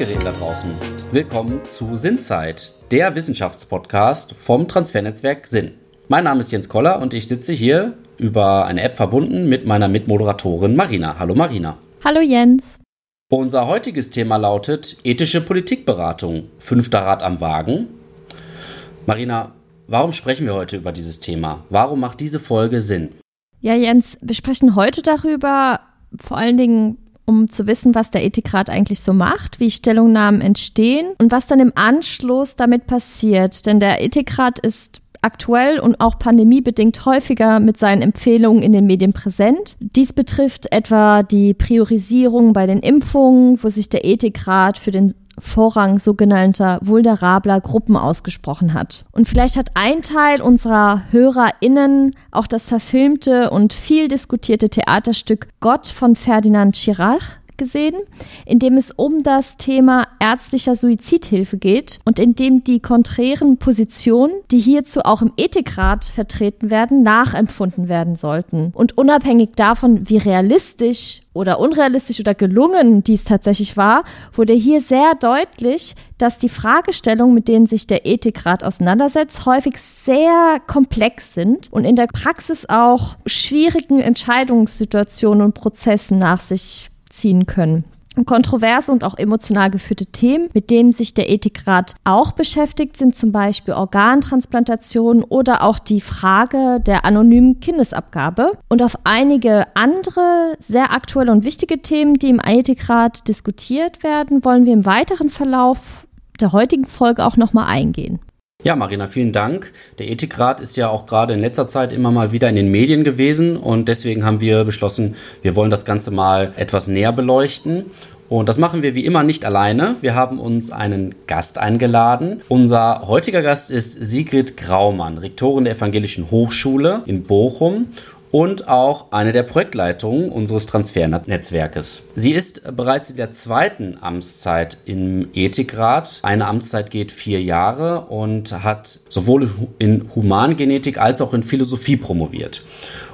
Endgeräten da draußen. Willkommen zu Sinnzeit, der Wissenschaftspodcast vom Transfernetzwerk Sinn. Mein Name ist Jens Koller und ich sitze hier über eine App verbunden mit meiner Mitmoderatorin Marina. Hallo Marina. Hallo Jens. Unser heutiges Thema lautet ethische Politikberatung. Fünfter Rat am Wagen. Marina, warum sprechen wir heute über dieses Thema? Warum macht diese Folge Sinn? Ja, Jens, wir sprechen heute darüber, vor allen Dingen um zu wissen, was der Ethikrat eigentlich so macht, wie Stellungnahmen entstehen und was dann im Anschluss damit passiert. Denn der Ethikrat ist aktuell und auch pandemiebedingt häufiger mit seinen Empfehlungen in den Medien präsent. Dies betrifft etwa die Priorisierung bei den Impfungen, wo sich der Ethikrat für den Vorrang sogenannter vulnerabler Gruppen ausgesprochen hat. Und vielleicht hat ein Teil unserer HörerInnen auch das verfilmte und viel diskutierte Theaterstück Gott von Ferdinand Chirac gesehen, in dem es um das Thema ärztlicher Suizidhilfe geht und in dem die konträren Positionen, die hierzu auch im Ethikrat vertreten werden, nachempfunden werden sollten. Und unabhängig davon, wie realistisch oder unrealistisch oder gelungen dies tatsächlich war, wurde hier sehr deutlich, dass die Fragestellungen, mit denen sich der Ethikrat auseinandersetzt, häufig sehr komplex sind und in der Praxis auch schwierigen Entscheidungssituationen und Prozessen nach sich ziehen können. Kontroverse und auch emotional geführte Themen, mit denen sich der Ethikrat auch beschäftigt, sind zum Beispiel Organtransplantation oder auch die Frage der anonymen Kindesabgabe. Und auf einige andere sehr aktuelle und wichtige Themen, die im Ethikrat diskutiert werden, wollen wir im weiteren Verlauf der heutigen Folge auch nochmal eingehen. Ja, Marina, vielen Dank. Der Ethikrat ist ja auch gerade in letzter Zeit immer mal wieder in den Medien gewesen und deswegen haben wir beschlossen, wir wollen das Ganze mal etwas näher beleuchten. Und das machen wir wie immer nicht alleine. Wir haben uns einen Gast eingeladen. Unser heutiger Gast ist Sigrid Graumann, Rektorin der Evangelischen Hochschule in Bochum und auch eine der Projektleitungen unseres Transfernetzwerkes. Sie ist bereits in der zweiten Amtszeit im Ethikrat. Eine Amtszeit geht vier Jahre und hat sowohl in Humangenetik als auch in Philosophie promoviert.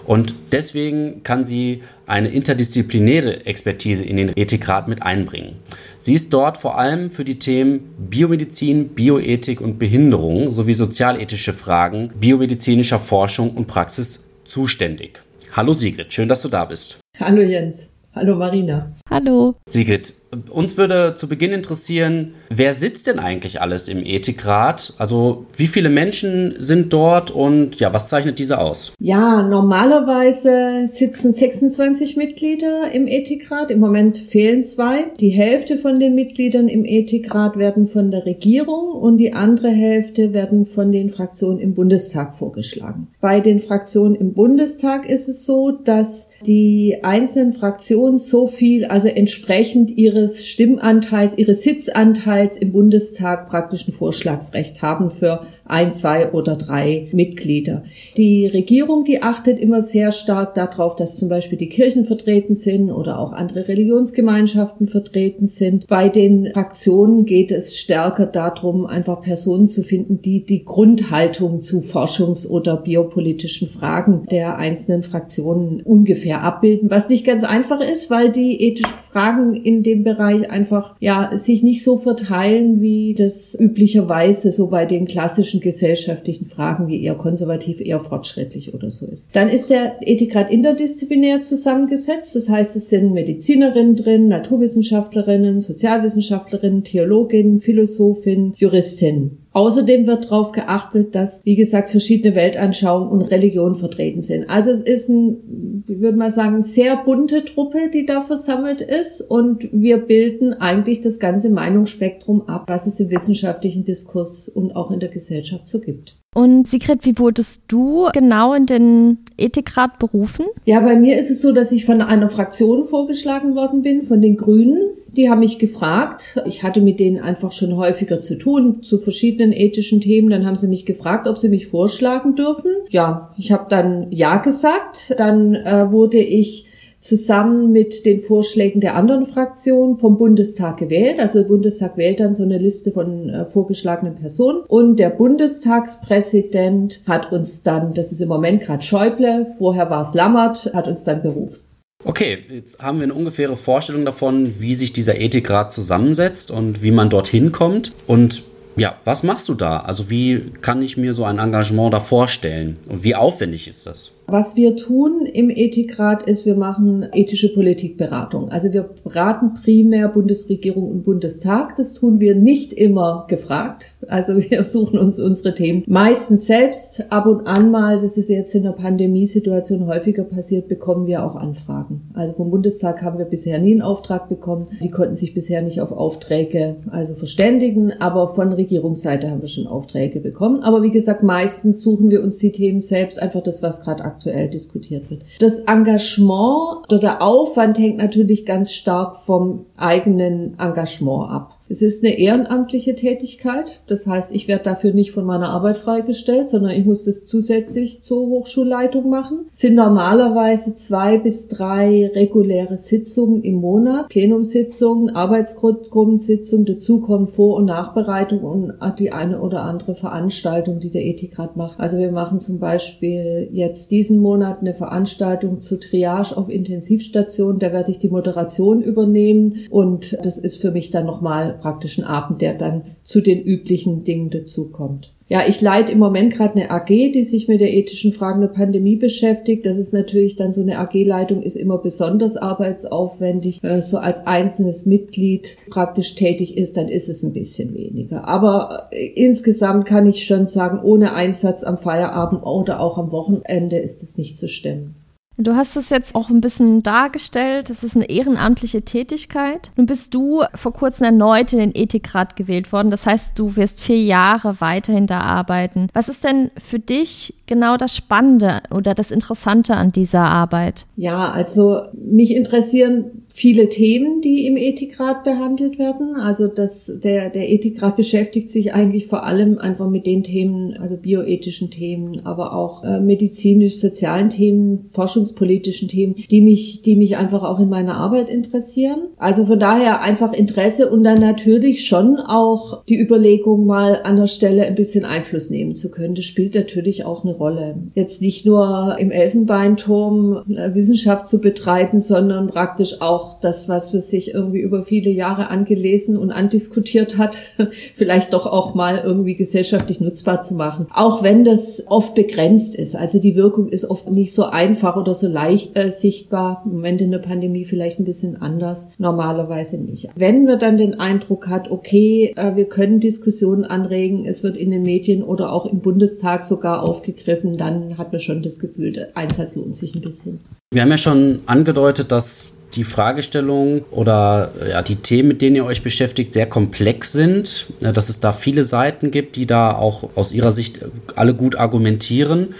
Und deswegen kann sie eine interdisziplinäre Expertise in den Ethikrat mit einbringen. Sie ist dort vor allem für die Themen Biomedizin, Bioethik und Behinderung sowie sozialethische Fragen biomedizinischer Forschung und Praxis zuständig. Hallo Sigrid, schön, dass du da bist. Hallo Jens. Hallo Marina. Hallo. Sigrid, uns würde zu Beginn interessieren, wer sitzt denn eigentlich alles im Ethikrat? Also wie viele Menschen sind dort und ja, was zeichnet diese aus? Ja, normalerweise sitzen 26 Mitglieder im Ethikrat. Im Moment fehlen zwei. Die Hälfte von den Mitgliedern im Ethikrat werden von der Regierung und die andere Hälfte werden von den Fraktionen im Bundestag vorgeschlagen. Bei den Fraktionen im Bundestag ist es so, dass die einzelnen Fraktionen so viel, also entsprechend ihres Stimmanteils, ihres Sitzanteils im Bundestag praktisch ein Vorschlagsrecht haben für ein, zwei oder drei Mitglieder. Die Regierung, die achtet immer sehr stark darauf, dass zum Beispiel die Kirchen vertreten sind oder auch andere Religionsgemeinschaften vertreten sind. Bei den Fraktionen geht es stärker darum, einfach Personen zu finden, die die Grundhaltung zu forschungs- oder biopolitischen Fragen der einzelnen Fraktionen ungefähr abbilden, was nicht ganz einfach ist, weil die ethischen Fragen in dem Bereich einfach ja sich nicht so verteilen, wie das üblicherweise so bei den klassischen politischen, gesellschaftlichen Fragen wie eher konservativ, eher fortschrittlich oder so ist. Dann ist der Ethikrat interdisziplinär zusammengesetzt. Das heißt, es sind Medizinerinnen drin, Naturwissenschaftlerinnen, Sozialwissenschaftlerinnen, Theologinnen, Philosophinnen, Juristinnen. Außerdem wird darauf geachtet, dass, wie gesagt, verschiedene Weltanschauungen und Religionen vertreten sind. Also es ist ein, wie würde man sagen, sehr bunte Truppe, die da versammelt ist und wir bilden eigentlich das ganze Meinungsspektrum ab, was es im wissenschaftlichen Diskurs und auch in der Gesellschaft so gibt. Und Sigrid, wie wurdest du genau in den Ethikrat berufen? Ja, bei mir ist es so, dass ich von einer Fraktion vorgeschlagen worden bin, von den Grünen. Die haben mich gefragt. Ich hatte mit denen einfach schon häufiger zu tun, zu verschiedenen ethischen Themen. Dann haben sie mich gefragt, ob sie mich vorschlagen dürfen. Ja, ich habe dann Ja gesagt. Dann äh, wurde ich zusammen mit den Vorschlägen der anderen Fraktionen vom Bundestag gewählt. Also der Bundestag wählt dann so eine Liste von äh, vorgeschlagenen Personen und der Bundestagspräsident hat uns dann, das ist im Moment gerade Schäuble, vorher war es Lammert, hat uns dann berufen. Okay, jetzt haben wir eine ungefähre Vorstellung davon, wie sich dieser Ethikrat zusammensetzt und wie man dorthin kommt. Und ja, was machst du da? Also wie kann ich mir so ein Engagement da vorstellen? Und wie aufwendig ist das? Was wir tun im Ethikrat ist, wir machen ethische Politikberatung. Also wir beraten primär Bundesregierung und Bundestag. Das tun wir nicht immer gefragt. Also wir suchen uns unsere Themen meistens selbst. Ab und an mal, das ist jetzt in der Pandemiesituation häufiger passiert, bekommen wir auch Anfragen. Also vom Bundestag haben wir bisher nie einen Auftrag bekommen. Die konnten sich bisher nicht auf Aufträge also verständigen. Aber von Regierungsseite haben wir schon Aufträge bekommen. Aber wie gesagt, meistens suchen wir uns die Themen selbst, einfach das, was gerade aktuell diskutiert wird. Das Engagement oder der Aufwand hängt natürlich ganz stark vom eigenen Engagement ab. Es ist eine ehrenamtliche Tätigkeit. Das heißt, ich werde dafür nicht von meiner Arbeit freigestellt, sondern ich muss das zusätzlich zur Hochschulleitung machen. Es sind normalerweise zwei bis drei reguläre Sitzungen im Monat, Plenumssitzungen, Arbeitsgruppensitzungen. Dazu kommen Vor- und Nachbereitung und die eine oder andere Veranstaltung, die der Ethikrat macht. Also wir machen zum Beispiel jetzt diesen Monat eine Veranstaltung zur Triage auf Intensivstation. Da werde ich die Moderation übernehmen und das ist für mich dann nochmal praktischen Abend, der dann zu den üblichen Dingen dazukommt. Ja, ich leite im Moment gerade eine AG, die sich mit der ethischen Fragen der Pandemie beschäftigt. Das ist natürlich dann so eine AG-Leitung ist immer besonders arbeitsaufwendig. Man so als einzelnes Mitglied praktisch tätig ist, dann ist es ein bisschen weniger. Aber äh, insgesamt kann ich schon sagen, ohne Einsatz am Feierabend oder auch am Wochenende ist es nicht zu stemmen. Du hast es jetzt auch ein bisschen dargestellt, es ist eine ehrenamtliche Tätigkeit. Nun bist du vor kurzem erneut in den Ethikrat gewählt worden. Das heißt, du wirst vier Jahre weiterhin da arbeiten. Was ist denn für dich genau das Spannende oder das Interessante an dieser Arbeit? Ja, also mich interessieren viele Themen, die im Ethikrat behandelt werden. Also das, der, der Ethikrat beschäftigt sich eigentlich vor allem einfach mit den Themen, also bioethischen Themen, aber auch äh, medizinisch-sozialen Themen, forschungspolitischen Themen, die mich, die mich einfach auch in meiner Arbeit interessieren. Also von daher einfach Interesse und dann natürlich schon auch die Überlegung, mal an der Stelle ein bisschen Einfluss nehmen zu können. Das spielt natürlich auch eine Rolle. Jetzt nicht nur im Elfenbeinturm äh, Wissenschaft zu betreiben, sondern praktisch auch das, was man sich irgendwie über viele Jahre angelesen und andiskutiert hat, vielleicht doch auch mal irgendwie gesellschaftlich nutzbar zu machen. Auch wenn das oft begrenzt ist. Also die Wirkung ist oft nicht so einfach oder so leicht äh, sichtbar. Im Moment in der Pandemie vielleicht ein bisschen anders. Normalerweise nicht. Wenn man dann den Eindruck hat, okay, äh, wir können Diskussionen anregen, es wird in den Medien oder auch im Bundestag sogar aufgegriffen, dann hat man schon das Gefühl, der Einsatz lohnt sich ein bisschen. Wir haben ja schon angedeutet, dass die Fragestellungen oder ja, die Themen, mit denen ihr euch beschäftigt, sehr komplex sind, dass es da viele Seiten gibt, die da auch aus ihrer Sicht alle gut argumentieren.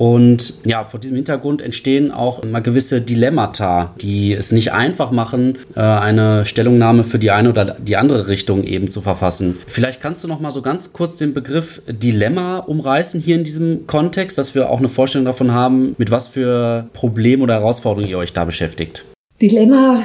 Und ja, vor diesem Hintergrund entstehen auch mal gewisse Dilemmata, die es nicht einfach machen, äh, eine Stellungnahme für die eine oder die andere Richtung eben zu verfassen. Vielleicht kannst du noch mal so ganz kurz den Begriff Dilemma umreißen hier in diesem Kontext, dass wir auch eine Vorstellung davon haben, mit was für Problemen oder Herausforderungen ihr euch da beschäftigt. Dilemma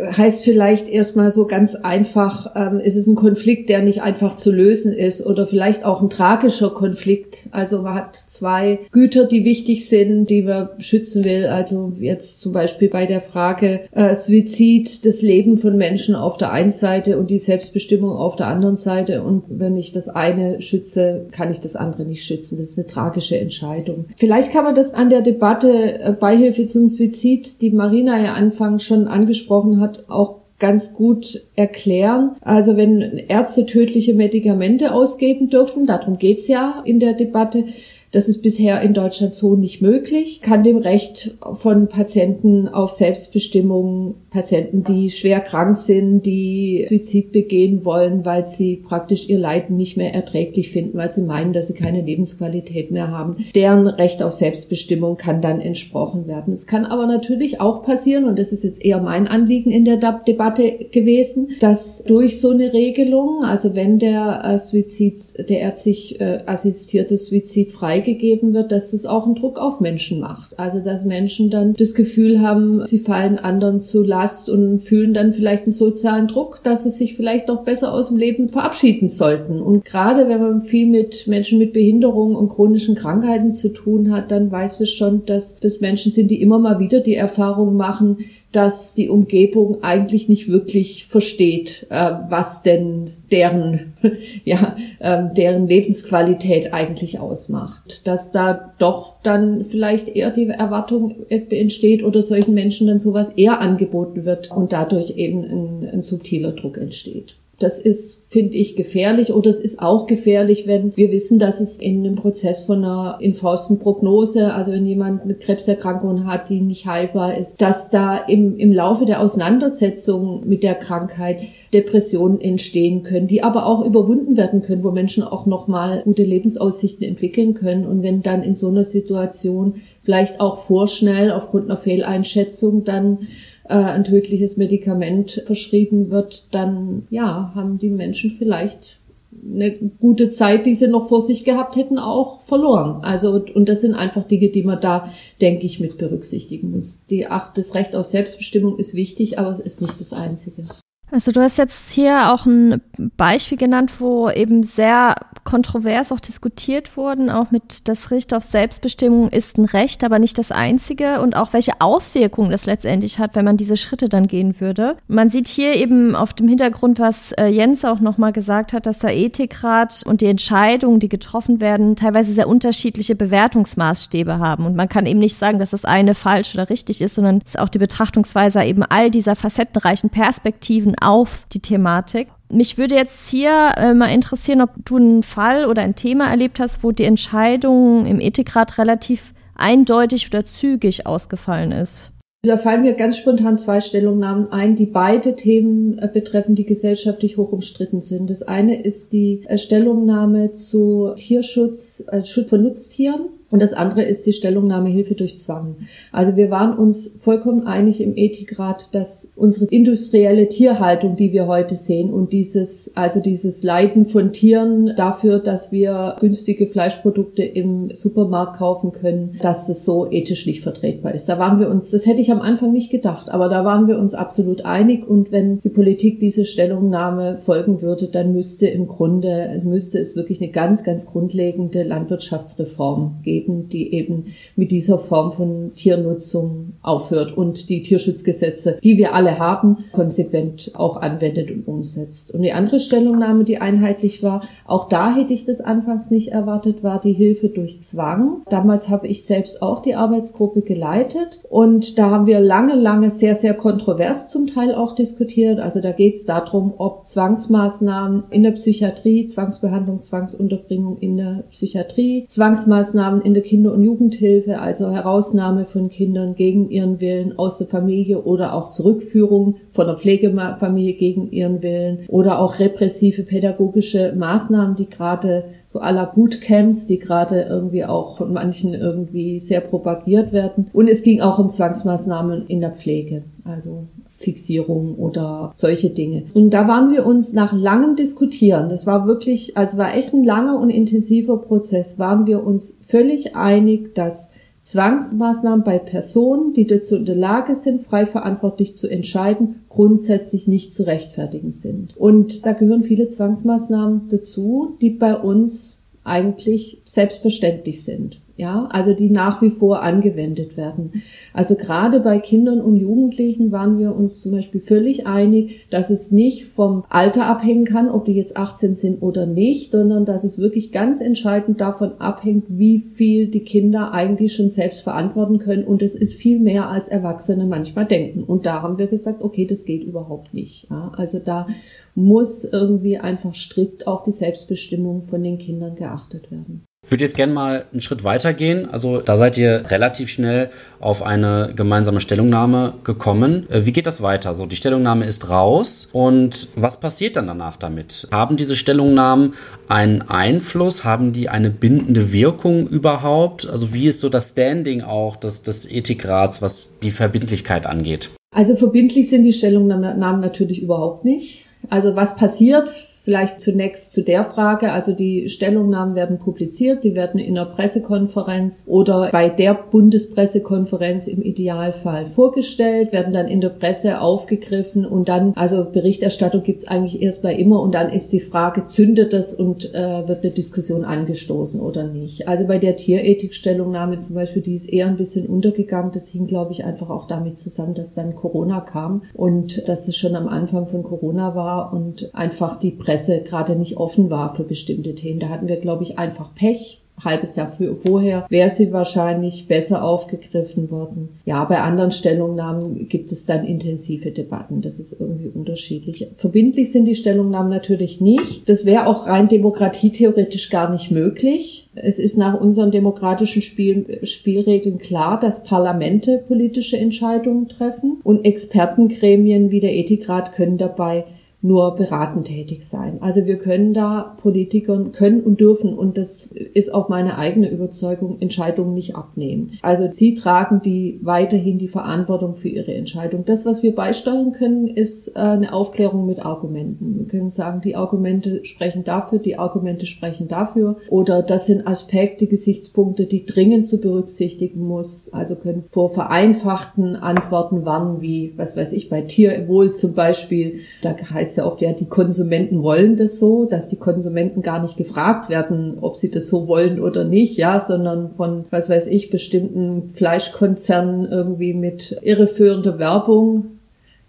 heißt vielleicht erstmal so ganz einfach, ähm, ist es ein Konflikt, der nicht einfach zu lösen ist oder vielleicht auch ein tragischer Konflikt. Also man hat zwei Güter, die wichtig sind, die man schützen will. Also jetzt zum Beispiel bei der Frage äh, Suizid, das Leben von Menschen auf der einen Seite und die Selbstbestimmung auf der anderen Seite. Und wenn ich das eine schütze, kann ich das andere nicht schützen. Das ist eine tragische Entscheidung. Vielleicht kann man das an der Debatte äh, Beihilfe zum Suizid, die Marina ja anfangs schon angesprochen hat, hat, auch ganz gut erklären. Also wenn Ärzte tödliche Medikamente ausgeben dürfen, darum geht's ja in der Debatte, das ist bisher in Deutschland so nicht möglich, kann dem Recht von Patienten auf Selbstbestimmung, Patienten, die schwer krank sind, die Suizid begehen wollen, weil sie praktisch ihr Leiden nicht mehr erträglich finden, weil sie meinen, dass sie keine Lebensqualität mehr haben. Deren Recht auf Selbstbestimmung kann dann entsprochen werden. Es kann aber natürlich auch passieren, und das ist jetzt eher mein Anliegen in der Debatte gewesen, dass durch so eine Regelung, also wenn der äh, Suizid, der ärztlich äh, assistierte Suizid frei freigegeben wird, dass es auch einen Druck auf Menschen macht. Also dass Menschen dann das Gefühl haben, sie fallen anderen zu Last und fühlen dann vielleicht einen sozialen Druck, dass sie sich vielleicht doch besser aus dem Leben verabschieden sollten. Und gerade wenn man viel mit Menschen mit Behinderungen und chronischen Krankheiten zu tun hat, dann weiß man schon, dass das Menschen sind, die immer mal wieder die Erfahrung machen, dass die Umgebung eigentlich nicht wirklich versteht, äh, was denn deren, ja, äh, deren Lebensqualität eigentlich ausmacht. Dass da doch dann vielleicht eher die Erwartung entsteht oder solchen Menschen dann sowas eher angeboten wird und dadurch eben ein, ein subtiler Druck entsteht. Das ist, finde ich, gefährlich oder es ist auch gefährlich, wenn wir wissen, dass es in einem Prozess von einer infausten Prognose, also wenn jemand eine Krebserkrankung hat, die nicht heilbar ist, dass da im, im Laufe der Auseinandersetzung mit der Krankheit Depressionen entstehen können, die aber auch überwunden werden können, wo Menschen auch nochmal gute Lebensaussichten entwickeln können. Und wenn dann in so einer Situation vielleicht auch vorschnell aufgrund einer Fehleinschätzung dann äh, ein tödliches Medikament verschrieben wird, dann ja, haben die Menschen vielleicht eine gute Zeit, die sie noch vor sich gehabt hätten, auch verloren. Also, und das sind einfach Dinge, die man da, denke ich, mit berücksichtigen muss. Die, ach, das Recht auf Selbstbestimmung ist wichtig, aber es ist nicht das Einzige. Also du hast jetzt hier auch ein Beispiel genannt, wo eben sehr kontrovers auch diskutiert wurden, auch mit das Recht auf Selbstbestimmung ist ein Recht, aber nicht das einzige und auch welche Auswirkungen das letztendlich hat, wenn man diese Schritte dann gehen würde. Man sieht hier eben auf dem Hintergrund, was äh, Jens auch nochmal gesagt hat, dass der Ethikrat und die Entscheidungen, die getroffen werden, teilweise sehr unterschiedliche Bewertungsmaßstäbe haben und man kann eben nicht sagen, dass das eine falsch oder richtig ist, sondern es ist auch die Betrachtungsweise eben all dieser facettenreichen Perspektiven auf die Thematik. Mich würde jetzt hier äh, mal interessieren, ob du einen Fall oder ein Thema erlebt hast, wo die Entscheidung im Ethikrat relativ eindeutig oder zügig ausgefallen ist. Da fallen mir ganz spontan zwei Stellungnahmen ein, die beide Themen äh, betreffen, die gesellschaftlich hoch umstritten sind. Das eine ist die äh, Stellungnahme zu Tierschutz, äh, Schutz von Nutztieren und das andere ist die Stellungnahme Hilfe durch Zwang. Also wir waren uns vollkommen einig im Ethikrat, dass unsere industrielle Tierhaltung, die wir heute sehen und dieses, also dieses Leiden von Tieren dafür, dass wir günstige Fleischprodukte im Supermarkt kaufen können, dass es so ethisch nicht vertretbar ist. Da waren wir uns, das hätte ich am Anfang nicht gedacht, aber da waren wir uns absolut einig und wenn die Politik diese Stellungnahme folgen würde, dann müsste im Grunde, müsste es wirklich eine ganz, ganz grundlegende Landwirtschaftsreform geben geben, die eben mit dieser Form von Tiernutzung aufhört und die Tierschutzgesetze, die wir alle haben, konsequent auch anwendet und umsetzt. Und die andere Stellungnahme, die einheitlich war, auch da hätte ich das anfangs nicht erwartet, war die Hilfe durch Zwang. Damals habe ich selbst auch die Arbeitsgruppe geleitet und da haben wir lange, lange sehr, sehr kontrovers zum Teil auch diskutiert. Also da geht es darum, ob Zwangsmaßnahmen in der Psychiatrie, Zwangsbehandlung, Zwangsunterbringung in der Psychiatrie, Zwangsmaßnahmen in in der Kinder- und Jugendhilfe, also Herausnahme von Kindern gegen ihren Willen aus der Familie oder auch Zurückführung von der Pflegefamilie gegen ihren Willen oder auch repressive pädagogische Maßnahmen, die gerade so aller Bootcamps, die gerade irgendwie auch von manchen irgendwie sehr propagiert werden. Und es ging auch um Zwangsmaßnahmen in der Pflege. Also Fixierung oder solche Dinge. Und da waren wir uns nach langem Diskutieren, das war wirklich, also war echt ein langer und intensiver Prozess, waren wir uns völlig einig, dass Zwangsmaßnahmen bei Personen, die dazu in der Lage sind, frei verantwortlich zu entscheiden, grundsätzlich nicht zu rechtfertigen sind. Und da gehören viele Zwangsmaßnahmen dazu, die bei uns eigentlich selbstverständlich sind ja, also die nach wie vor angewendet werden. Also gerade bei Kindern und Jugendlichen waren wir uns zum Beispiel völlig einig, dass es nicht vom Alter abhängen kann, ob die jetzt 18 sind oder nicht, sondern dass es wirklich ganz entscheidend davon abhängt, wie viel die Kinder eigentlich schon selbst verantworten können. Und es ist viel mehr als Erwachsene manchmal denken. Und da haben wir gesagt, okay, das geht überhaupt nicht. Ja, also da muss irgendwie einfach strikt auch die Selbstbestimmung von den Kindern geachtet werden. Würde jetzt gerne mal einen Schritt weiter gehen. Also da seid ihr relativ schnell auf eine gemeinsame Stellungnahme gekommen. Äh, wie geht das weiter? So, die Stellungnahme ist raus und was passiert dann danach damit? Haben diese Stellungnahmen einen Einfluss? Haben die eine bindende Wirkung überhaupt? Also wie ist so das Standing auch des, des Ethikrats, was die Verbindlichkeit angeht? Also verbindlich sind die Stellungnahmen natürlich überhaupt nicht. Also was passiert, vielleicht zunächst zu der Frage, also die Stellungnahmen werden publiziert, die werden in einer Pressekonferenz oder bei der Bundespressekonferenz im Idealfall vorgestellt, werden dann in der Presse aufgegriffen und dann, also Berichterstattung gibt's eigentlich erst bei immer und dann ist die Frage, zündet das und äh, wird eine Diskussion angestoßen oder nicht. Also bei der Tierethikstellungnahme zum Beispiel, die ist eher ein bisschen untergegangen. Das hing, glaube ich, einfach auch damit zusammen, dass dann Corona kam und dass es schon am Anfang von Corona war und einfach die Presse gerade nicht offen war für bestimmte Themen. Da hatten wir, glaube ich, einfach Pech halbes Jahr vorher wäre sie wahrscheinlich besser aufgegriffen worden. Ja, bei anderen Stellungnahmen gibt es dann intensive Debatten. Das ist irgendwie unterschiedlich. Verbindlich sind die Stellungnahmen natürlich nicht. Das wäre auch rein demokratietheoretisch gar nicht möglich. Es ist nach unseren demokratischen Spiel Spielregeln klar, dass Parlamente politische Entscheidungen treffen und Expertengremien wie der Ethikrat können dabei nur beratend tätig sein. Also wir können da Politikern können und dürfen, und das ist auch meine eigene Überzeugung, Entscheidungen nicht abnehmen. Also sie tragen die weiterhin die Verantwortung für ihre Entscheidung. Das, was wir beisteuern können, ist äh, eine Aufklärung mit Argumenten. Wir können sagen, die Argumente sprechen dafür, die Argumente sprechen dafür. Oder das sind Aspekte, Gesichtspunkte, die dringend zu berücksichtigen muss. Also können vor vereinfachten Antworten warnen, wie, was weiß ich, bei Tierwohl zum Beispiel. Da heißt heißt ja oft, ja, die Konsumenten wollen das so, dass die Konsumenten gar nicht gefragt werden, ob sie das so wollen oder nicht, ja, sondern von, was weiß ich, bestimmten Fleischkonzernen irgendwie mit irreführender Werbung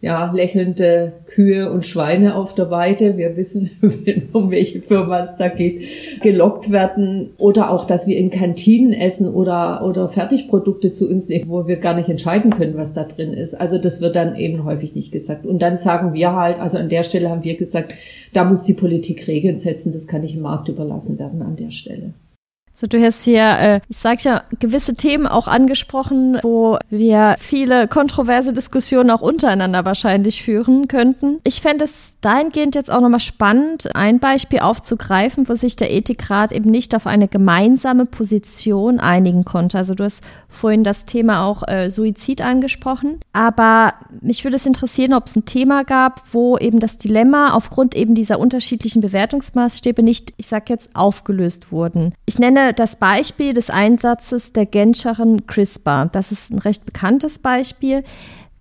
ja, lächelnde Kühe und Schweine auf der Weide. Wir wissen, um welche Firma es da geht, gelockt werden. Oder auch, dass wir in Kantinen essen oder, oder Fertigprodukte zu uns nehmen, wo wir gar nicht entscheiden können, was da drin ist. Also das wird dann eben häufig nicht gesagt. Und dann sagen wir halt, also an der Stelle haben wir gesagt, da muss die Politik Regeln setzen. Das kann nicht im Markt überlassen werden an der Stelle. So, du hast hier, äh, ich sag ja, gewisse Themen auch angesprochen, wo wir viele kontroverse Diskussionen auch untereinander wahrscheinlich führen könnten. Ich fände es dahingehend jetzt auch nochmal spannend, ein Beispiel aufzugreifen, wo sich der Ethikrat eben nicht auf eine gemeinsame Position einigen konnte. Also du hast vorhin das Thema auch äh, Suizid angesprochen, aber mich würde es interessieren, ob es ein Thema gab, wo eben das Dilemma aufgrund eben dieser unterschiedlichen Bewertungsmaßstäbe nicht, ich sag jetzt, aufgelöst wurden. Ich nenne das Beispiel des Einsatzes der Genscherin CRISPR. Das ist ein recht bekanntes Beispiel.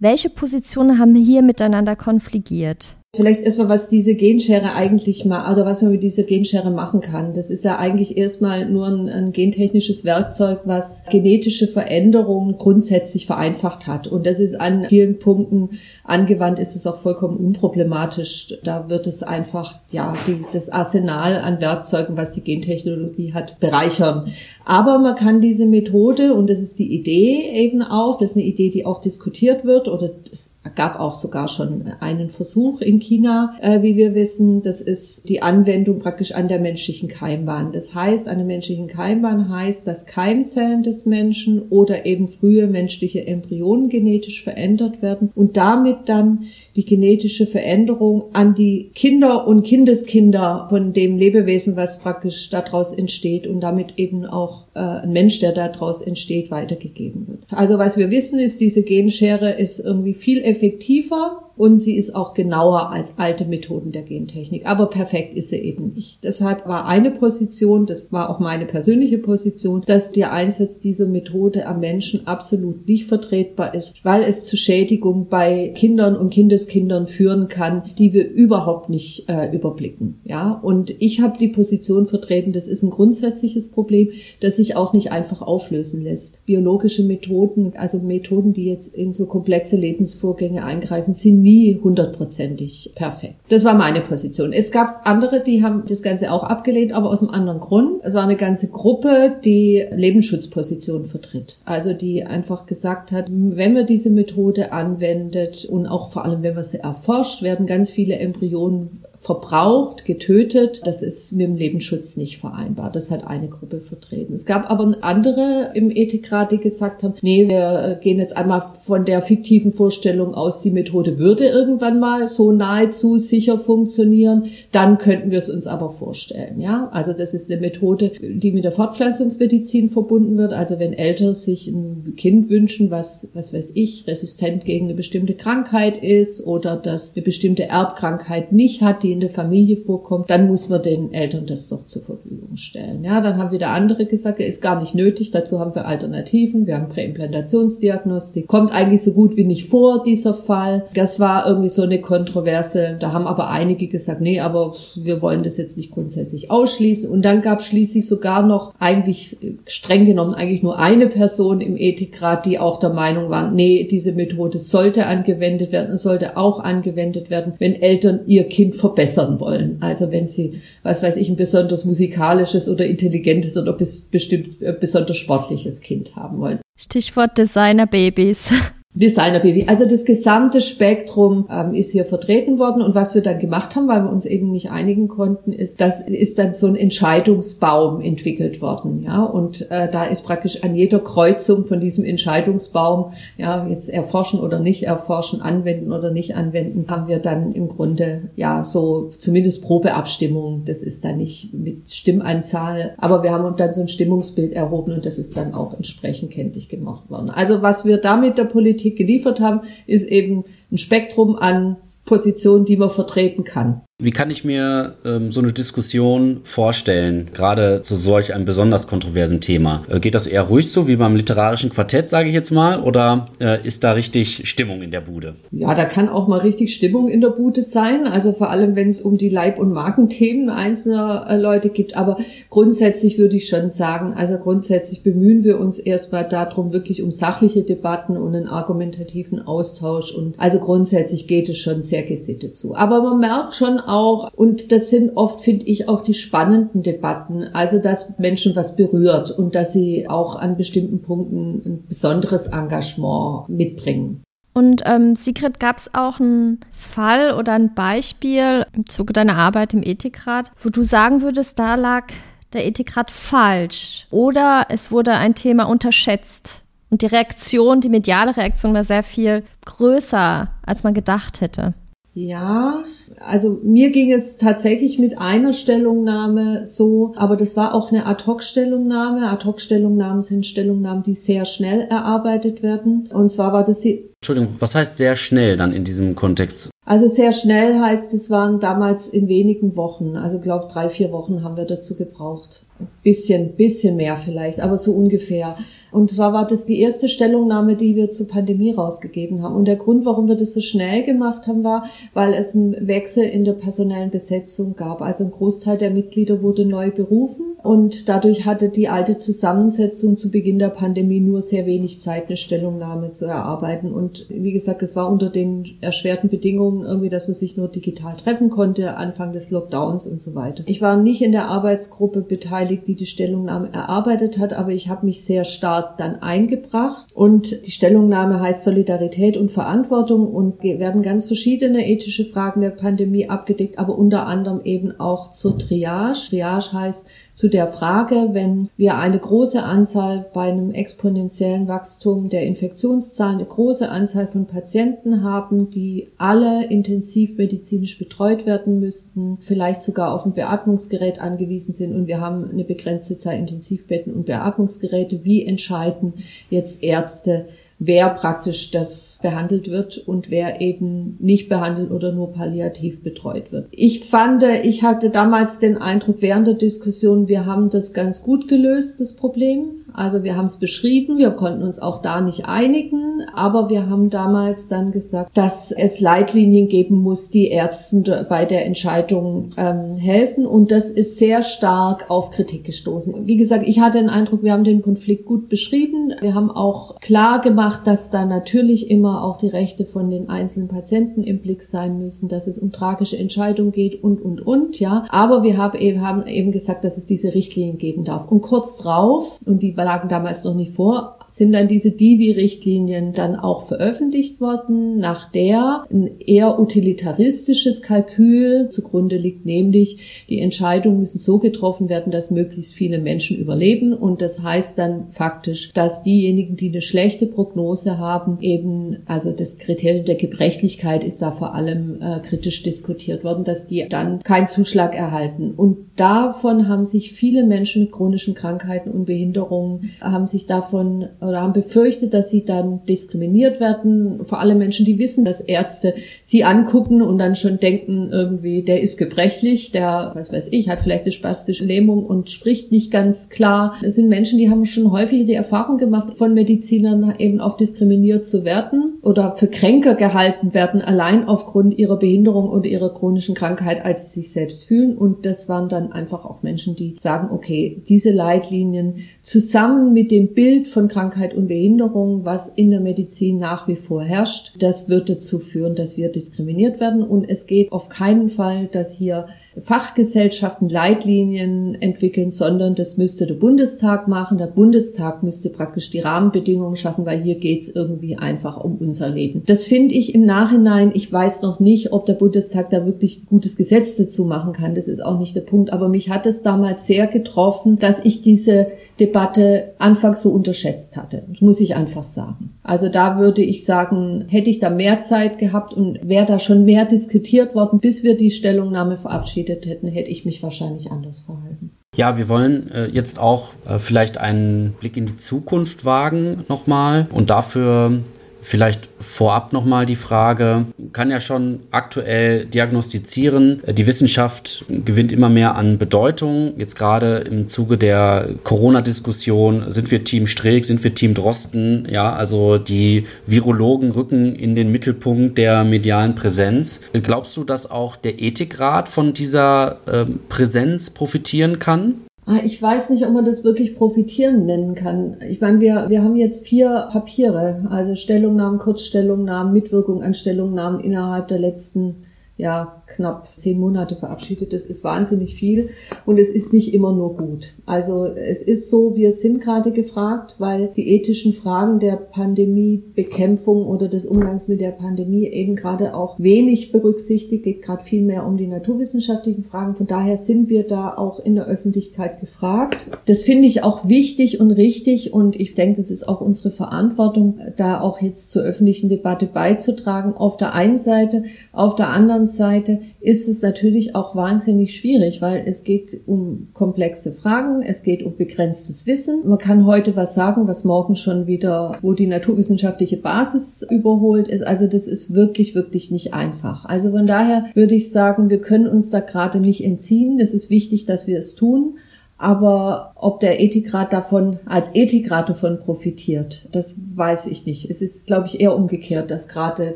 Welche Positionen haben hier miteinander konfligiert? Vielleicht erstmal, was diese Genschere eigentlich mal, oder was man mit dieser Genschere machen kann. Das ist ja eigentlich erstmal nur ein, ein, gentechnisches Werkzeug, was genetische Veränderungen grundsätzlich vereinfacht hat. Und das ist an vielen Punkten angewandt, ist es auch vollkommen unproblematisch. Da wird es einfach, ja, die, das Arsenal an Werkzeugen, was die Gentechnologie hat, bereichern. Aber man kann diese Methode, und das ist die Idee eben auch, das ist eine Idee, die auch diskutiert wird, oder es gab auch sogar schon einen Versuch in China, äh, wie wir wissen. Das ist die Anwendung praktisch an der menschlichen Keimbahn. Das heißt, an der menschlichen Keimbahn heißt, dass Keimzellen des Menschen oder eben frühe menschliche Embryonen genetisch verändert werden und damit dann die genetische Veränderung an die Kinder und Kindeskinder von dem Lebewesen, was praktisch daraus entsteht und damit eben auch äh, ein Mensch, der daraus entsteht, weitergegeben wird. Also was wir wissen ist, diese Genschere ist irgendwie viel effektiver und sie ist auch genauer als alte Methoden der Gentechnik. Aber perfekt ist sie eben nicht. Deshalb war eine Position, das war auch meine persönliche Position, dass der Einsatz dieser Methode am Menschen absolut nicht vertretbar ist, weil es zu Schädigung bei Kindern und Kindeskindern führen kann, die wir überhaupt nicht äh, überblicken. Ja, und ich habe die Position vertreten, das ist ein grundsätzliches Problem, das sich auch nicht einfach auflösen lässt. Biologische Methoden, also Methoden, die jetzt in so komplexe Lebensvorgänge eingreifen, sind nie hundertprozentig perfekt. Das war meine Position. Es gab andere, die haben das Ganze auch abgelehnt, aber aus einem anderen Grund. Es war eine ganze Gruppe, die Lebensschutzposition vertritt. Also die einfach gesagt hat, wenn man diese Methode anwendet und auch vor allem, wenn man sie erforscht, werden ganz viele Embryonen verbraucht, getötet. Das ist mit dem Lebensschutz nicht vereinbar. Das hat eine Gruppe vertreten. Es gab aber andere im Ethikrat, die gesagt haben, nee, wir gehen jetzt einmal von der fiktiven Vorstellung aus, die Methode würde irgendwann mal so nahezu sicher funktionieren. Dann könnten wir es uns aber vorstellen. Ja, also das ist eine Methode, die mit der Fortpflanzungsmedizin verbunden wird. Also wenn Eltern sich ein Kind wünschen, was, was weiß ich, resistent gegen eine bestimmte Krankheit ist oder das eine bestimmte Erbkrankheit nicht hat, die alleinstehende Familie vorkommt, dann muss man den Eltern das doch zur Verfügung stellen. Ja, dann haben wieder andere gesagt, ist gar nicht nötig, dazu haben wir Alternativen, wir haben Präimplantationsdiagnostik, kommt eigentlich so gut wie nicht vor, dieser Fall. Das war irgendwie so eine Kontroverse, da haben aber einige gesagt, nee, aber wir wollen das jetzt nicht grundsätzlich ausschließen. Und dann gab schließlich sogar noch eigentlich streng genommen eigentlich nur eine Person im Ethikrat, die auch der Meinung war, nee, diese Methode sollte angewendet werden und sollte auch angewendet werden, wenn Eltern ihr Kind verbessern wollen. Also wenn sie, was weiß ich, ein besonders musikalisches oder intelligentes oder bestimmt äh, besonders sportliches Kind haben wollen. Stichwort Designer-Babys. Designer-Baby. Also das gesamte Spektrum ähm, ist hier vertreten worden und was wir dann gemacht haben, weil wir uns eben nicht einigen konnten, ist, das ist dann so ein Entscheidungsbaum entwickelt worden, ja und äh, da ist praktisch an jeder Kreuzung von diesem Entscheidungsbaum, ja jetzt erforschen oder nicht erforschen, anwenden oder nicht anwenden, haben wir dann im Grunde ja so zumindest Probeabstimmung. Das ist dann nicht mit Stimmanzahl, aber wir haben dann so ein Stimmungsbild erhoben und das ist dann auch entsprechend kenntlich gemacht worden. Also was wir damit der Politik Politik geliefert haben, ist eben ein Spektrum an Positionen, die man vertreten kann. Wie kann ich mir ähm, so eine Diskussion vorstellen, gerade zu solch einem besonders kontroversen Thema? Äh, geht das eher ruhig so wie beim literarischen Quartett, sage ich jetzt mal, oder äh, ist da richtig Stimmung in der Bude? Ja, da kann auch mal richtig Stimmung in der Bude sein, also vor allem, wenn es um die Leib- und Markenthemen einzelner äh, Leute gibt. Aber grundsätzlich würde ich schon sagen, also grundsätzlich bemühen wir uns erstmal darum, wirklich um sachliche Debatten und einen argumentativen Austausch. Und also grundsätzlich geht es schon sehr gesittet zu. Aber man merkt schon auch, und das sind oft, finde ich, auch die spannenden Debatten, also dass Menschen was berührt und dass sie auch an bestimmten Punkten ein besonderes Engagement mitbringen. Und ähm, Sigrid, gab es auch einen Fall oder ein Beispiel im Zuge deiner Arbeit im Ethikrat, wo du sagen würdest, da lag der Ethikrat falsch oder es wurde ein Thema unterschätzt und die Reaktion, die mediale Reaktion war sehr viel größer, als man gedacht hätte? Ja, also mir ging es tatsächlich mit einer Stellungnahme so, aber das war auch eine Ad-Hoc-Stellungnahme. Ad-Hoc-Stellungnahmen sind Stellungnahmen, die sehr schnell erarbeitet werden. Und zwar war das die. Entschuldigung, was heißt sehr schnell dann in diesem Kontext? Also sehr schnell heißt, es waren damals in wenigen Wochen. Also glaube drei, vier Wochen haben wir dazu gebraucht. Bisschen, bisschen mehr vielleicht, aber so ungefähr. Und zwar war das die erste Stellungnahme, die wir zur Pandemie rausgegeben haben. Und der Grund, warum wir das so schnell gemacht haben, war, weil es einen Wechsel in der personellen Besetzung gab. Also ein Großteil der Mitglieder wurde neu berufen und dadurch hatte die alte Zusammensetzung zu Beginn der Pandemie nur sehr wenig Zeit, eine Stellungnahme zu erarbeiten. Und wie gesagt, es war unter den erschwerten Bedingungen irgendwie, dass man sich nur digital treffen konnte, Anfang des Lockdowns und so weiter. Ich war nicht in der Arbeitsgruppe beteiligt, die die Stellungnahme erarbeitet hat, aber ich habe mich sehr stark Art dann eingebracht. Und die Stellungnahme heißt Solidarität und Verantwortung und werden ganz verschiedene ethische Fragen der Pandemie abgedeckt, aber unter anderem eben auch zur Triage. Triage heißt, zu der Frage, wenn wir eine große Anzahl bei einem exponentiellen Wachstum der Infektionszahlen, eine große Anzahl von Patienten haben, die alle intensivmedizinisch betreut werden müssten, vielleicht sogar auf ein Beatmungsgerät angewiesen sind und wir haben eine begrenzte Zahl Intensivbetten und Beatmungsgeräte, wie entscheiden jetzt Ärzte, wer praktisch das behandelt wird und wer eben nicht behandelt oder nur palliativ betreut wird. Ich fand, ich hatte damals den Eindruck während der Diskussion, wir haben das ganz gut gelöst, das Problem. Also wir haben es beschrieben, wir konnten uns auch da nicht einigen, aber wir haben damals dann gesagt, dass es Leitlinien geben muss, die Ärzten bei der Entscheidung ähm, helfen. Und das ist sehr stark auf Kritik gestoßen. Wie gesagt, ich hatte den Eindruck, wir haben den Konflikt gut beschrieben. Wir haben auch klar gemacht, dass da natürlich immer auch die Rechte von den einzelnen Patienten im Blick sein müssen, dass es um tragische Entscheidungen geht und, und, und, ja. Aber wir haben eben, gesagt, dass es diese Richtlinien geben darf. Und kurz drauf, und die lagen damals noch nicht vor, sind dann diese Divi-Richtlinien dann auch veröffentlicht worden, nach der ein eher utilitaristisches Kalkül zugrunde liegt, nämlich die Entscheidungen müssen so getroffen werden, dass möglichst viele Menschen überleben und das heißt dann faktisch, dass diejenigen, die eine schlechte Prognose haben, eben, also das Kriterium der Gebrechlichkeit ist da vor allem äh, kritisch diskutiert worden, dass die dann keinen Zuschlag erhalten. Und davon haben sich viele Menschen mit chronischen Krankheiten und Behinderungen, haben sich davon oder haben befürchtet, dass sie dann diskriminiert werden. Vor allem Menschen, die wissen, dass Ärzte sie angucken und dann schon denken, irgendwie, der ist gebrechlich, der, was weiß ich, hat vielleicht eine spastische Lähmung und spricht nicht ganz klar. Es sind Menschen, die haben schon häufig die Erfahrung gemacht, von Medizinern eben auch diskriminiert zu werden oder für kränker gehalten werden, allein aufgrund ihrer Behinderung oder ihrer chronischen Krankheit, als sie sich selbst fühlen. Und das waren dann einfach auch Menschen, die sagen, okay, diese Leitlinien zusammen mit dem Bild von Krankheit und Behinderung, was in der Medizin nach wie vor herrscht, das wird dazu führen, dass wir diskriminiert werden. Und es geht auf keinen Fall, dass hier Fachgesellschaften Leitlinien entwickeln, sondern das müsste der Bundestag machen. Der Bundestag müsste praktisch die Rahmenbedingungen schaffen, weil hier geht's irgendwie einfach um unser Leben. Das finde ich im Nachhinein, ich weiß noch nicht, ob der Bundestag da wirklich gutes Gesetz dazu machen kann. Das ist auch nicht der Punkt. Aber mich hat es damals sehr getroffen, dass ich diese Debatte anfangs so unterschätzt hatte. Muss ich einfach sagen. Also da würde ich sagen, hätte ich da mehr Zeit gehabt und wäre da schon mehr diskutiert worden, bis wir die Stellungnahme verabschiedet hätten, hätte ich mich wahrscheinlich anders verhalten. Ja, wir wollen äh, jetzt auch äh, vielleicht einen Blick in die Zukunft wagen nochmal und dafür Vielleicht vorab nochmal die Frage, kann ja schon aktuell diagnostizieren, die Wissenschaft gewinnt immer mehr an Bedeutung. Jetzt gerade im Zuge der Corona-Diskussion sind wir Team Streeck, sind wir Team Drosten. Ja, also die Virologen rücken in den Mittelpunkt der medialen Präsenz. Glaubst du, dass auch der Ethikrat von dieser äh, Präsenz profitieren kann? Ah, ich weiß nicht, ob man das wirklich profitieren nennen kann. Ich meine, wir, wir haben jetzt vier Papiere, also Stellungnahmen, Kurzstellungnahmen, Mitwirkung an Stellungnahmen innerhalb der letzten ja, knapp zehn Monate verabschiedet. Das ist wahnsinnig viel und es ist nicht immer nur gut. Also es ist so, wir sind gerade gefragt, weil die ethischen Fragen der Pandemiebekämpfung oder des Umgangs mit der Pandemie eben gerade auch wenig berücksichtigt, geht gerade viel mehr um die naturwissenschaftlichen Fragen. Von daher sind wir da auch in der Öffentlichkeit gefragt. Das finde ich auch wichtig und richtig und ich denke, das ist auch unsere Verantwortung, da auch jetzt zur öffentlichen Debatte beizutragen. Auf der einen Seite, auf der anderen Seite ist es natürlich auch wahnsinnig schwierig, weil es geht um komplexe Fragen, es geht um begrenztes Wissen. Man kann heute was sagen, was morgen schon wieder, wo die naturwissenschaftliche Basis überholt ist. Also das ist wirklich, wirklich nicht einfach. Also von daher würde ich sagen, wir können uns da gerade nicht entziehen. Das ist wichtig, dass wir es tun. Aber ob der Ethikrat davon, als Ethikrat davon profitiert, das weiß ich nicht. Es ist, glaube ich, eher umgekehrt, dass gerade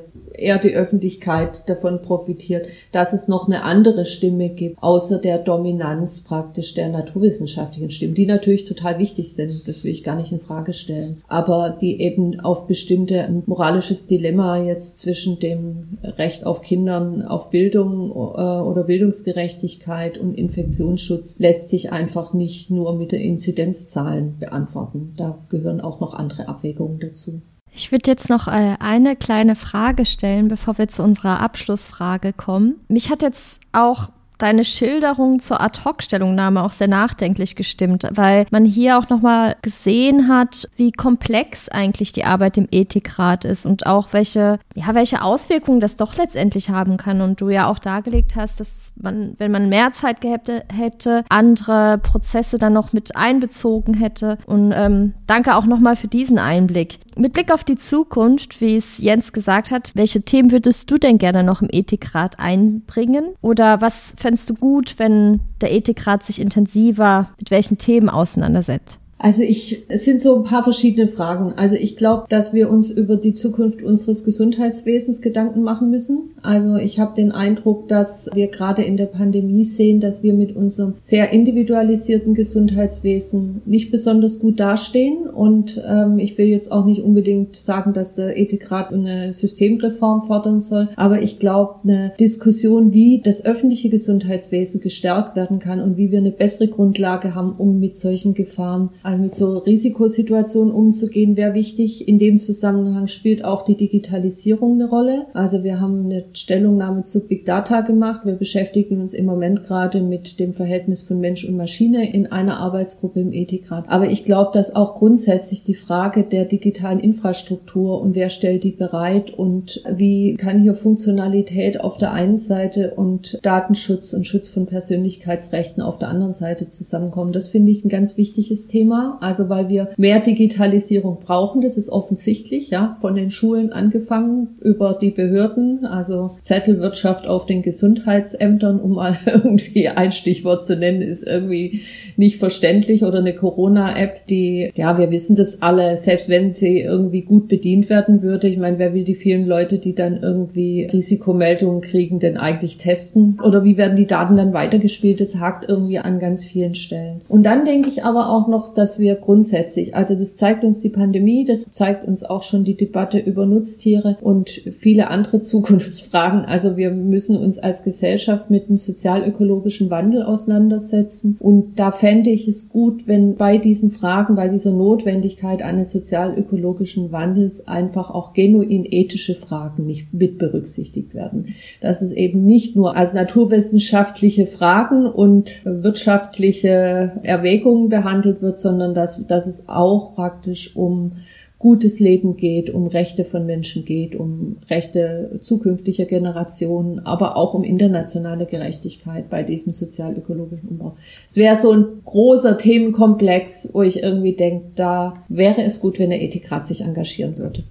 eher die Öffentlichkeit davon profitiert, dass es noch eine andere Stimme gibt, außer der Dominanz praktisch der naturwissenschaftlichen Stimmen, die natürlich total wichtig sind, das will ich gar nicht in Frage stellen, aber die eben auf bestimmte moralisches Dilemma jetzt zwischen dem Recht auf Kindern, auf Bildung äh, oder Bildungsgerechtigkeit und Infektionsschutz lässt sich einfach nicht nur mit den Inzidenzzahlen beantworten. Da gehören auch noch andere Abwägungen dazu. Ich würde jetzt noch äh, eine kleine Frage stellen, bevor wir zu unserer Abschlussfrage kommen. Mich hat jetzt auch deine Schilderung zur Ad-Hoc-Stellungnahme auch sehr nachdenklich gestimmt, weil man hier auch nochmal gesehen hat, wie komplex eigentlich die Arbeit im Ethikrat ist und auch welche, ja, welche Auswirkungen das doch letztendlich haben kann. Und du ja auch dargelegt hast, dass man, wenn man mehr Zeit gehabt hätte, andere Prozesse dann noch mit einbezogen hätte. Und ähm, danke auch nochmal für diesen Einblick. Mit Blick auf die Zukunft, wie es Jens gesagt hat, welche Themen würdest du denn gerne noch im Ethikrat einbringen? Oder was fändest du gut, wenn der Ethikrat sich intensiver mit welchen Themen auseinandersetzt? Also ich, es sind so ein paar verschiedene Fragen. Also ich glaube, dass wir uns über die Zukunft unseres Gesundheitswesens Gedanken machen müssen. Also ich habe den Eindruck, dass wir gerade in der Pandemie sehen, dass wir mit unserem sehr individualisierten Gesundheitswesen nicht besonders gut dastehen. Und ähm, ich will jetzt auch nicht unbedingt sagen, dass der Ethikrat eine Systemreform fordern soll. Aber ich glaube, eine Diskussion, wie das öffentliche Gesundheitswesen gestärkt werden kann und wie wir eine bessere Grundlage haben, um mit solchen Gefahren also mit so Risikosituationen umzugehen, wäre wichtig. In dem Zusammenhang spielt auch die Digitalisierung eine Rolle. Also wir haben eine Stellungnahme zu Big Data gemacht. Wir beschäftigen uns im Moment gerade mit dem Verhältnis von Mensch und Maschine in einer Arbeitsgruppe im Ethikrat. Aber ich glaube, dass auch grundsätzlich die Frage der digitalen Infrastruktur und wer stellt die bereit und wie kann hier Funktionalität auf der einen Seite und Datenschutz und Schutz von Persönlichkeitsrechten auf der anderen Seite zusammenkommen. Das finde ich ein ganz wichtiges Thema. Thema, also weil wir mehr Digitalisierung brauchen, das ist offensichtlich, ja, von den Schulen angefangen über die Behörden, also Zettelwirtschaft auf den Gesundheitsämtern, um mal irgendwie ein Stichwort zu nennen, ist irgendwie nicht verständlich oder eine Corona-App, die, ja, wir wissen das alle, selbst wenn sie irgendwie gut bedient werden würde, ich meine, wer will die vielen Leute, die dann irgendwie Risikomeldungen kriegen, denn eigentlich testen? Oder wie werden die Daten dann weitergespielt? Das hakt irgendwie an ganz vielen Stellen. Und dann denke ich aber auch noch, dass wir grundsätzlich, also das zeigt uns die Pandemie, das zeigt uns auch schon die Debatte über Nutztiere und viele andere Zukunftsfragen. Also wir müssen uns als Gesellschaft mit dem sozialökologischen Wandel auseinandersetzen. Und da fände ich es gut, wenn bei diesen Fragen, bei dieser Notwendigkeit eines sozialökologischen Wandels einfach auch genuin ethische Fragen nicht mit berücksichtigt werden. Dass es eben nicht nur als naturwissenschaftliche Fragen und wirtschaftliche Erwägungen behandelt wird, sondern dass, dass es auch praktisch um gutes Leben geht, um Rechte von Menschen geht, um Rechte zukünftiger Generationen, aber auch um internationale Gerechtigkeit bei diesem sozial-ökologischen Umbau. Es wäre so ein großer Themenkomplex, wo ich irgendwie denke, da wäre es gut, wenn der Ethikrat sich engagieren würde.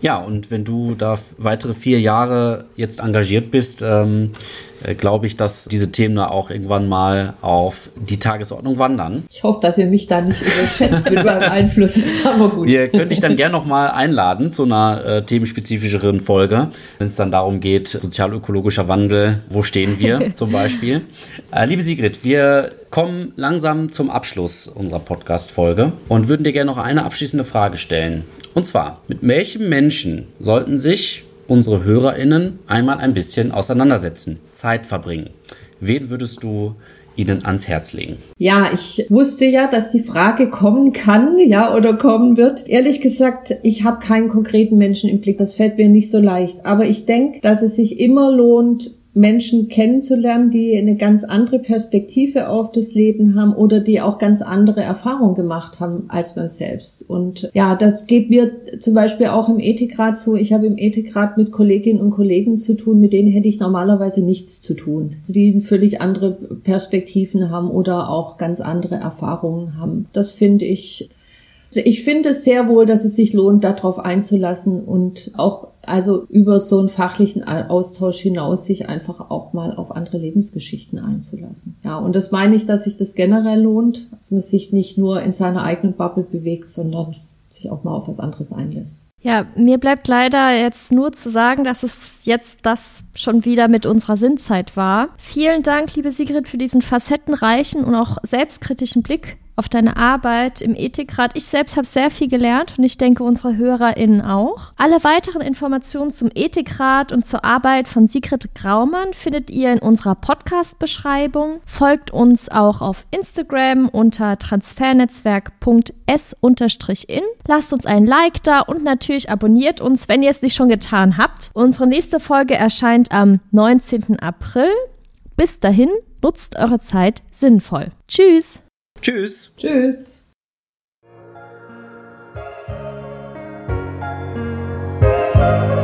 Ja, und wenn du da weitere vier Jahre jetzt engagiert bist, ähm, äh, glaube ich, dass diese Themen da auch irgendwann mal auf die Tagesordnung wandern. Ich hoffe, dass ihr mich da nicht überschätzt mit meinem Einfluss, aber gut. Wir könnte ich dann gerne noch mal einladen zu einer äh, themenspezifischeren Folge, wenn es dann darum geht, sozial-ökologischer Wandel, wo stehen wir zum Beispiel. Äh, liebe Sigrid, wir kommen langsam zum Abschluss unserer Podcast-Folge und würden dir gerne noch eine abschließende Frage stellen. Und zwar, mit welchem Menschen sollten sich unsere HörerInnen einmal ein bisschen auseinandersetzen, Zeit verbringen? Wen würdest du Ihnen ans Herz legen? Ja, ich wusste ja, dass die Frage kommen kann, ja, oder kommen wird. Ehrlich gesagt, ich habe keinen konkreten Menschen im Blick. Das fällt mir nicht so leicht. Aber ich denke, dass es sich immer lohnt, Menschen kennenzulernen, die eine ganz andere Perspektive auf das Leben haben oder die auch ganz andere Erfahrungen gemacht haben als man selbst. Und ja, das geht mir zum Beispiel auch im Ethikrat so. Ich habe im Ethikrat mit Kolleginnen und Kollegen zu tun, mit denen hätte ich normalerweise nichts zu tun, die völlig andere Perspektiven haben oder auch ganz andere Erfahrungen haben. Das finde ich ich finde es sehr wohl, dass es sich lohnt, darauf einzulassen und auch also über so einen fachlichen Austausch hinaus sich einfach auch mal auf andere Lebensgeschichten einzulassen. Ja, und das meine ich, dass sich das generell lohnt, dass man sich nicht nur in seiner eigenen Bubble bewegt, sondern sich auch mal auf was anderes einlässt. Ja, mir bleibt leider jetzt nur zu sagen, dass es jetzt das schon wieder mit unserer Sinnzeit war. Vielen Dank, liebe Sigrid, für diesen facettenreichen und auch selbstkritischen Blick auf deine Arbeit im Ethikrat. Ich selbst habe sehr viel gelernt und ich denke unsere HörerInnen auch. Alle weiteren Informationen zum Ethikrat und zur Arbeit von Sigrid Graumann findet ihr in unserer Podcast-Beschreibung. Folgt uns auch auf Instagram unter transfernetzwerk.s-in. Lasst uns ein Like da und natürlich abonniert uns, wenn ihr es nicht schon getan habt. Unsere nächste Folge erscheint am 19. April. Bis dahin, nutzt eure Zeit sinnvoll. Tschüss! Tschüss. Tschüss. Thank